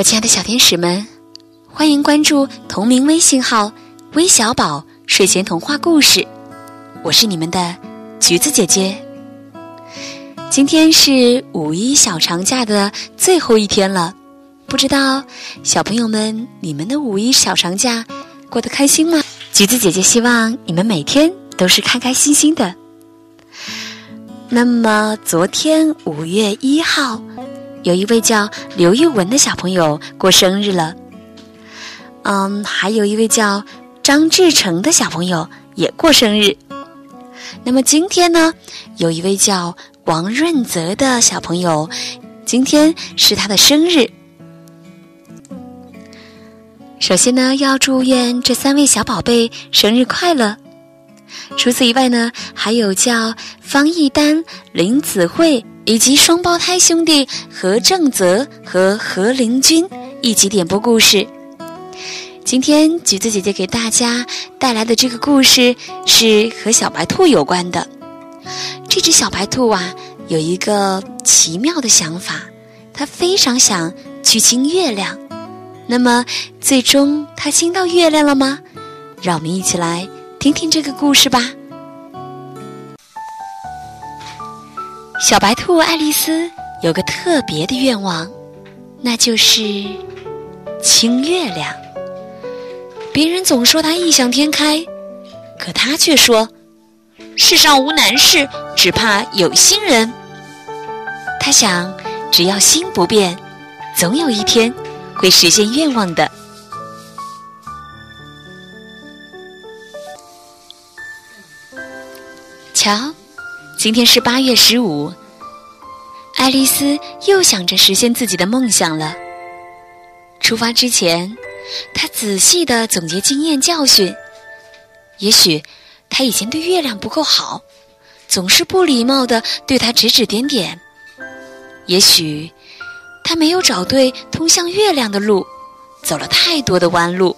我亲爱的小天使们，欢迎关注同名微信号“微小宝睡前童话故事”，我是你们的橘子姐姐。今天是五一小长假的最后一天了，不知道小朋友们你们的五一小长假过得开心吗？橘子姐姐希望你们每天都是开开心心的。那么，昨天五月一号。有一位叫刘玉文的小朋友过生日了，嗯，还有一位叫张志成的小朋友也过生日。那么今天呢，有一位叫王润泽的小朋友，今天是他的生日。首先呢，要祝愿这三位小宝贝生日快乐。除此以外呢，还有叫方艺丹、林子慧。以及双胞胎兄弟何正泽和何灵君一起点播故事。今天橘子姐姐给大家带来的这个故事是和小白兔有关的。这只小白兔啊，有一个奇妙的想法，它非常想去亲月亮。那么，最终它亲到月亮了吗？让我们一起来听听这个故事吧。小白兔爱丽丝有个特别的愿望，那就是亲月亮。别人总说她异想天开，可她却说：“世上无难事，只怕有心人。”她想，只要心不变，总有一天会实现愿望的。瞧。今天是八月十五，爱丽丝又想着实现自己的梦想了。出发之前，她仔细的总结经验教训。也许她以前对月亮不够好，总是不礼貌的对它指指点点。也许她没有找对通向月亮的路，走了太多的弯路。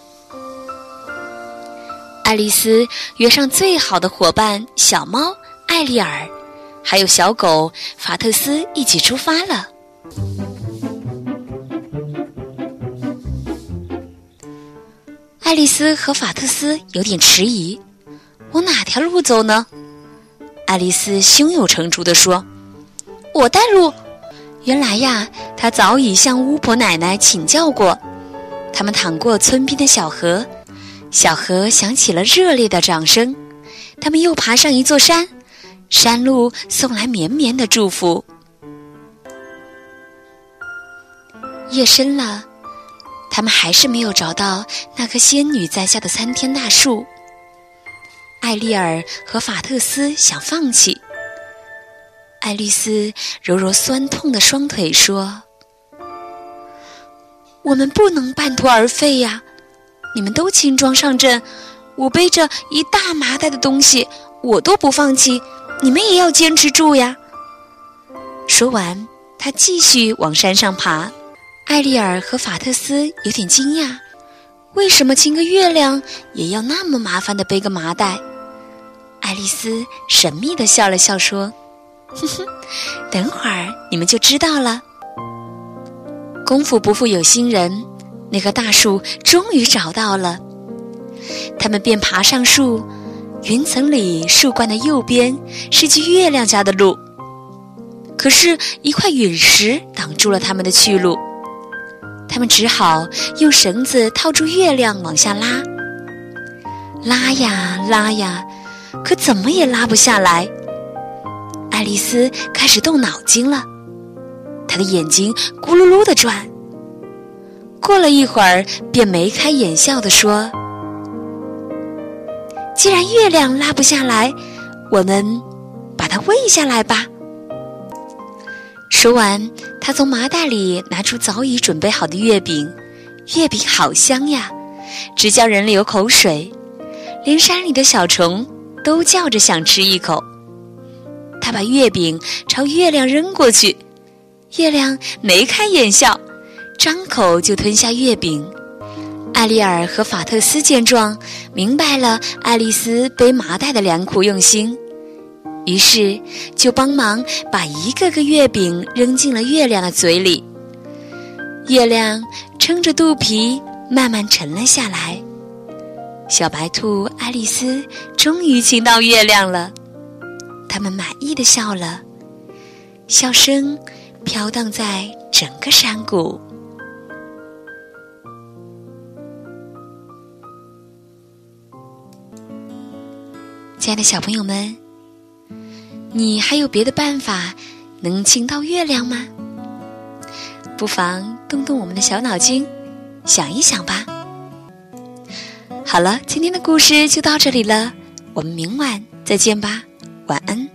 爱丽丝约上最好的伙伴小猫。艾丽尔，还有小狗法特斯一起出发了。爱丽丝和法特斯有点迟疑，往哪条路走呢？爱丽丝胸有成竹地说：“我带路。”原来呀，她早已向巫婆奶奶请教过。他们淌过村边的小河，小河响起了热烈的掌声。他们又爬上一座山。山路送来绵绵的祝福。夜深了，他们还是没有找到那棵仙女栽下的参天大树。艾丽尔和法特斯想放弃。爱丽丝揉揉酸痛的双腿，说：“我们不能半途而废呀！你们都轻装上阵，我背着一大麻袋的东西，我都不放弃。”你们也要坚持住呀！说完，他继续往山上爬。艾丽尔和法特斯有点惊讶：为什么亲个月亮也要那么麻烦的背个麻袋？爱丽丝神秘的笑了笑说：“哼哼，等会儿你们就知道了。”功夫不负有心人，那棵大树终于找到了，他们便爬上树。云层里树冠的右边是去月亮家的路，可是，一块陨石挡住了他们的去路。他们只好用绳子套住月亮往下拉，拉呀拉呀，可怎么也拉不下来。爱丽丝开始动脑筋了，她的眼睛咕噜噜的转。过了一会儿，便眉开眼笑的说。既然月亮拉不下来，我们把它喂下来吧。说完，他从麻袋里拿出早已准备好的月饼，月饼好香呀，直叫人流口水，连山里的小虫都叫着想吃一口。他把月饼朝月亮扔过去，月亮眉开眼笑，张口就吞下月饼。艾丽尔和法特斯见状，明白了爱丽丝背麻袋的良苦用心，于是就帮忙把一个个月饼扔进了月亮的嘴里。月亮撑着肚皮慢慢沉了下来。小白兔爱丽丝终于亲到月亮了，他们满意的笑了，笑声飘荡在整个山谷。亲爱的小朋友们，你还有别的办法能亲到月亮吗？不妨动动我们的小脑筋，想一想吧。好了，今天的故事就到这里了，我们明晚再见吧，晚安。